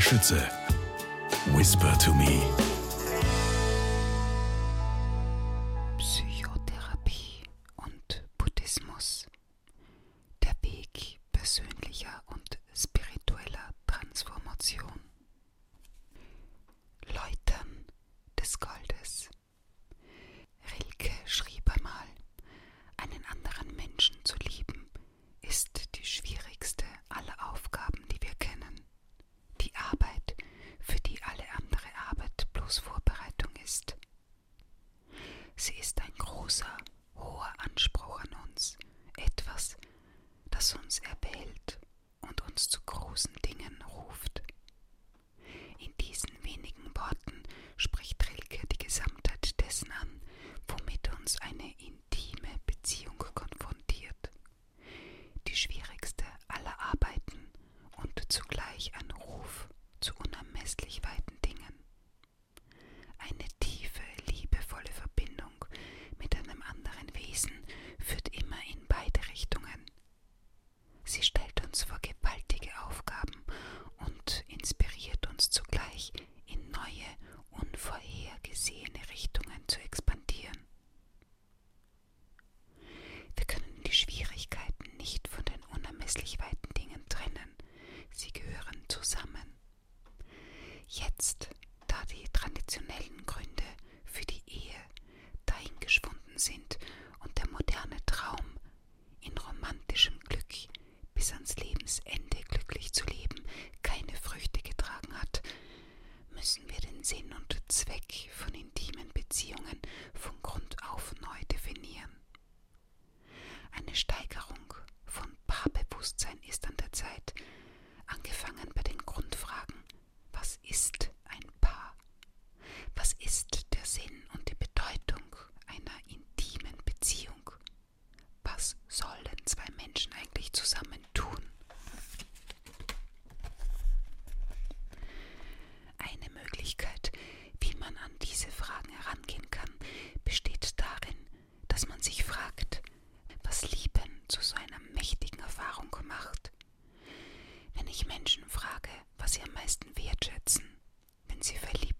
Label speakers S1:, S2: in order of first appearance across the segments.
S1: Schütze. Whisper to me.
S2: Anspruch an uns, etwas, das uns erwählt, gesehene Richtungen zu experimentieren. sein ist an der Zeit, angefangen bei den Grundfragen, was ist ein Paar? Was ist der Sinn und die Bedeutung einer intimen Beziehung? Was sollen zwei Menschen eigentlich zusammen tun? Eine Möglichkeit, wie man an diese Fragen Menschen frage, was sie am meisten wertschätzen, wenn sie verliebt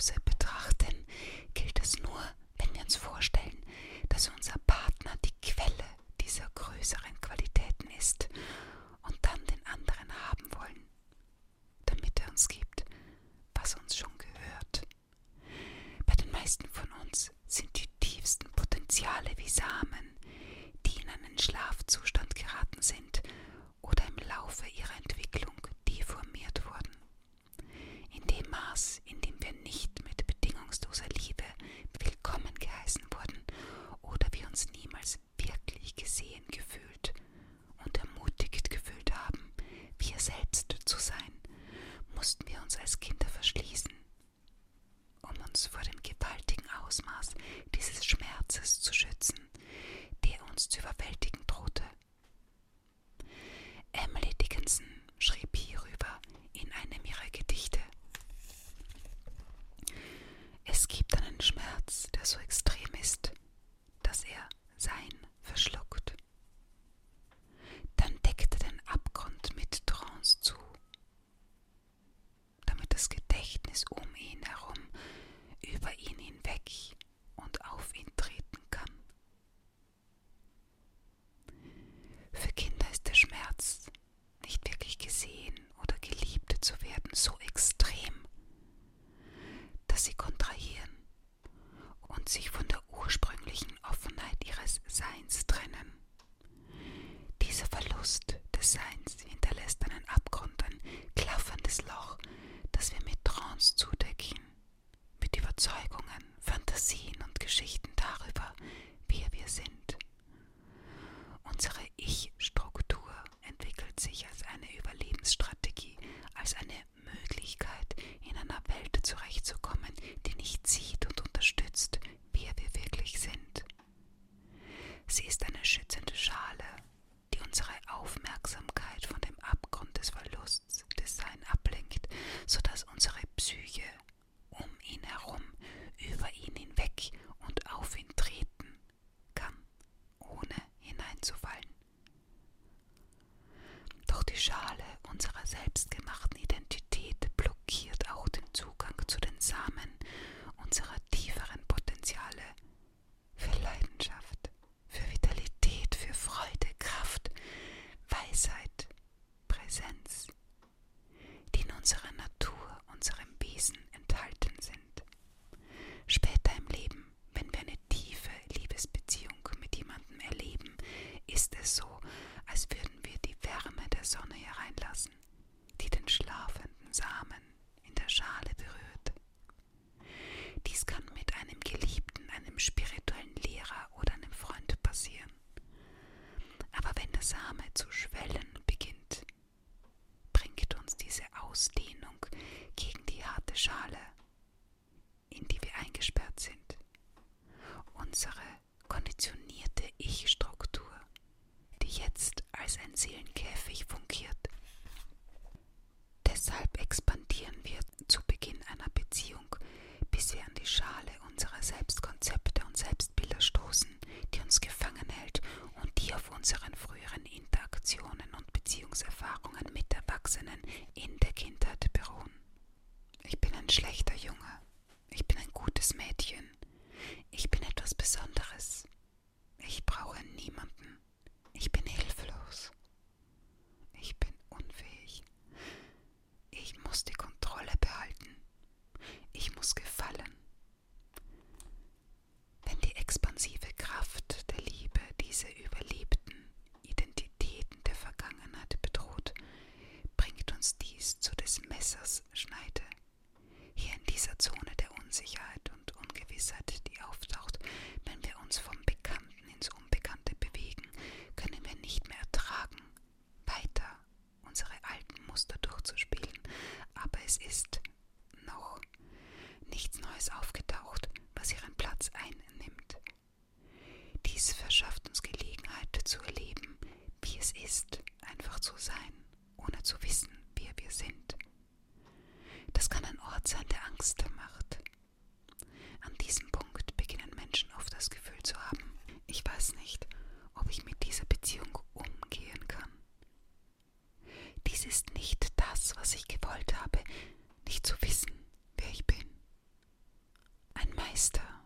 S2: concept verschafft uns Gelegenheit zu erleben, wie es ist, einfach zu sein, ohne zu wissen, wer wir sind. Das kann ein Ort sein, der Angst macht. An diesem Punkt beginnen Menschen oft das Gefühl zu haben, ich weiß nicht, ob ich mit dieser Beziehung umgehen kann. Dies ist nicht das, was ich gewollt habe, nicht zu wissen, wer ich bin. Ein Meister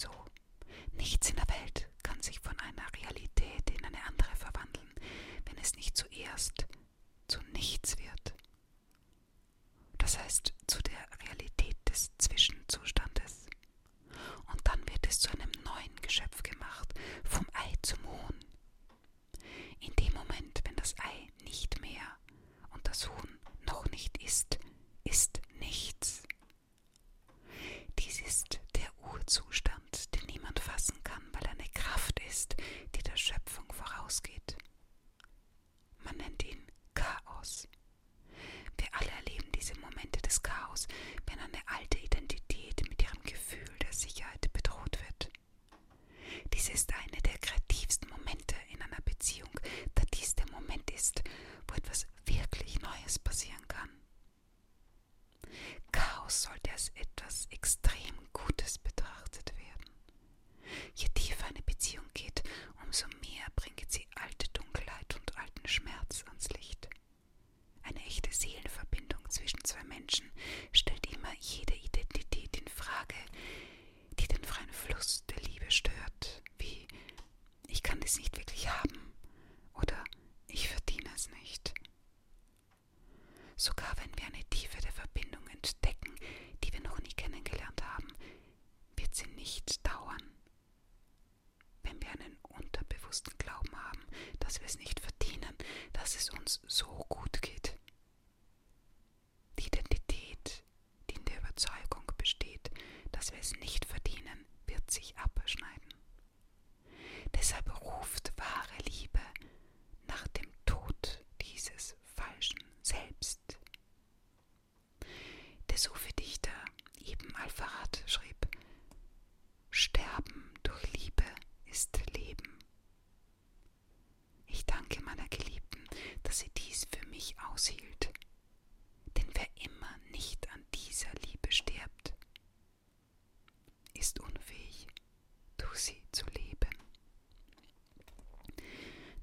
S2: so. Nichts in der Welt kann sich von einer Realität in eine andere verwandeln, wenn es nicht zuerst zu nichts wird. Das heißt zu der Realität des Zwischenzustandes. Und dann wird es zu einem neuen Geschöpf gemacht, vom Ei zum Huhn. In dem Moment, wenn das Ei nicht mehr und das Huhn noch nicht ist, ist nichts. Dies ist der Urzustand Schöpfung vorausgeht. Man nennt ihn Chaos. Wir alle erleben diese Momente des Chaos, wenn eine alte Identität mit ihrem Gefühl der Sicherheit bedroht wird. Dies ist eine der kreativsten Momente nicht aushielt. Denn wer immer nicht an dieser Liebe stirbt, ist unfähig, durch sie zu leben.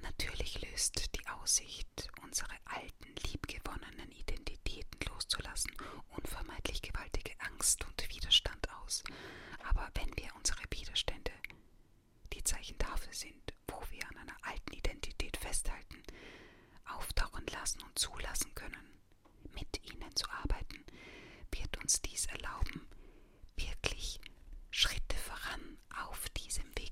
S2: Natürlich löst die Aussicht, unsere alten, liebgewonnenen Identitäten loszulassen, unvermeidlich gewaltige Angst und Widerstand aus. Aber wenn wir unsere Widerstände, die Zeichen dafür sind, wo wir an einer alten Identität festhalten, auftauchen lassen und zulassen können. Mit ihnen zu arbeiten wird uns dies erlauben, wirklich Schritte voran auf diesem Weg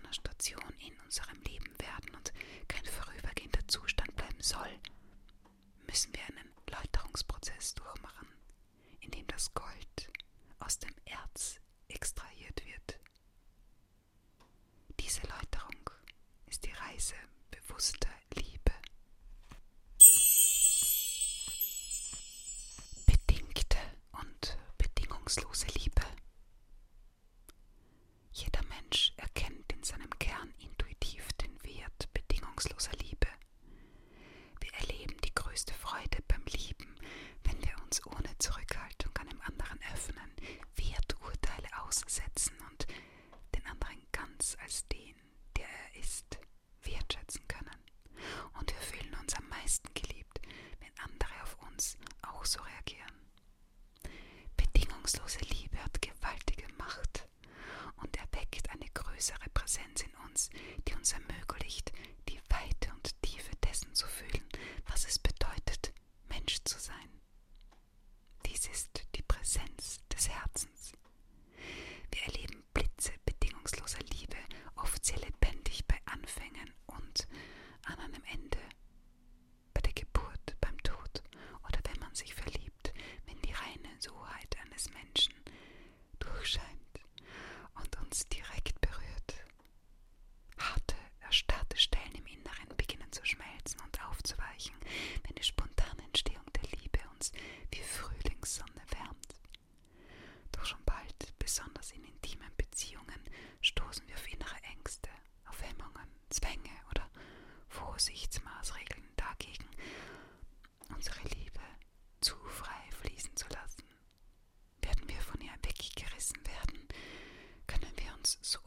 S2: einer Station in unserem Leben werden und kein vorübergehender Zustand bleiben soll, müssen wir einen Läuterungsprozess durchmachen, in dem das Gold aus dem Erz extrahiert wird. Diese Läuterung ist die Reise bewusster Liebe. Bedingte und bedingungslose Liebe. bedingungsloser Liebe. Wir erleben die größte Freude beim Lieben, wenn wir uns ohne Zurückhaltung einem anderen öffnen, Werturteile aussetzen und den anderen ganz als den, der er ist, wertschätzen können. Und wir fühlen uns am meisten geliebt, wenn andere auf uns auch so reagieren. Bedingungslose Liebe hat gewaltige Macht und erweckt eine größere Präsenz in uns, die uns ermöglicht, so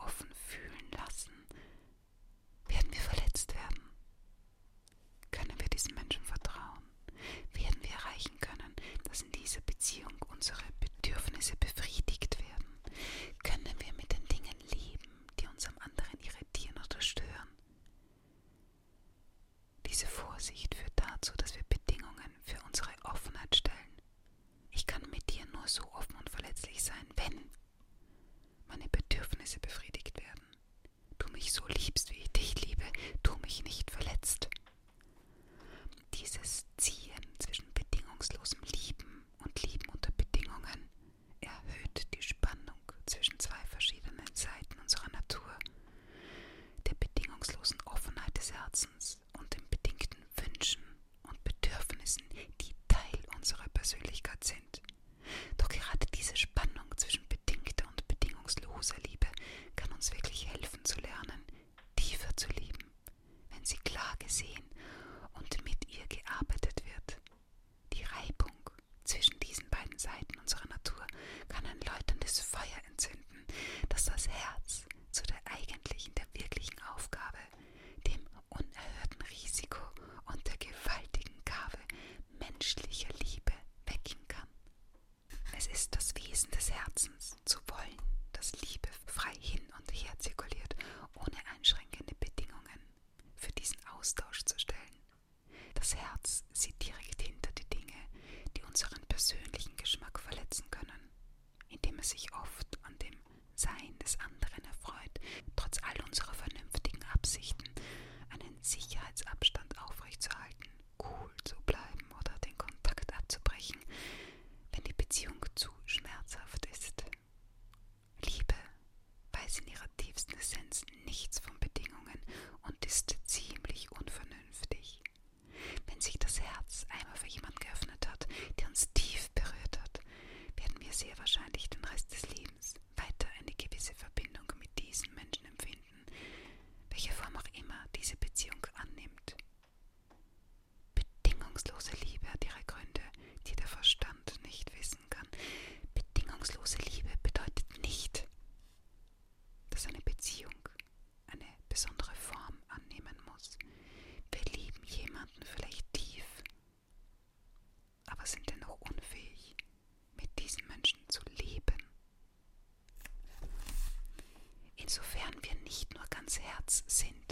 S2: Herz sind.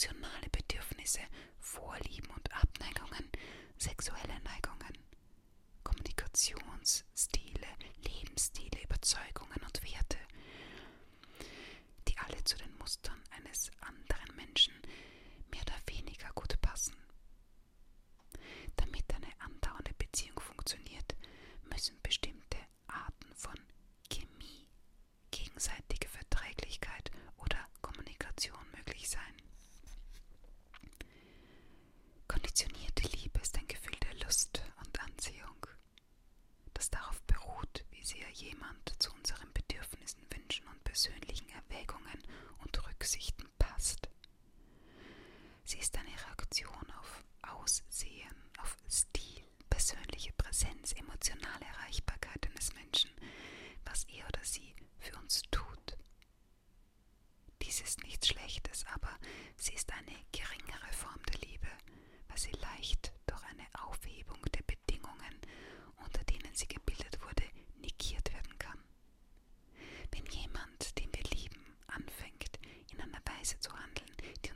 S2: emotionale Bedürfnisse, Vorlieben und sehr jemand zu unseren Bedürfnissen, Wünschen und persönlichen Erwägungen und Rücksichten passt. Sie ist eine Reaktion auf Aussehen, auf Stil, persönliche Präsenz, emotionale Erreichbarkeit eines Menschen, was er oder sie für uns tut. Dies ist nichts Schlechtes, aber sie ist eine geringere Form der Liebe, weil sie leicht durch eine Aufhebung der Bedingungen, unter denen sie gebildet wurde, Weise zu handeln, die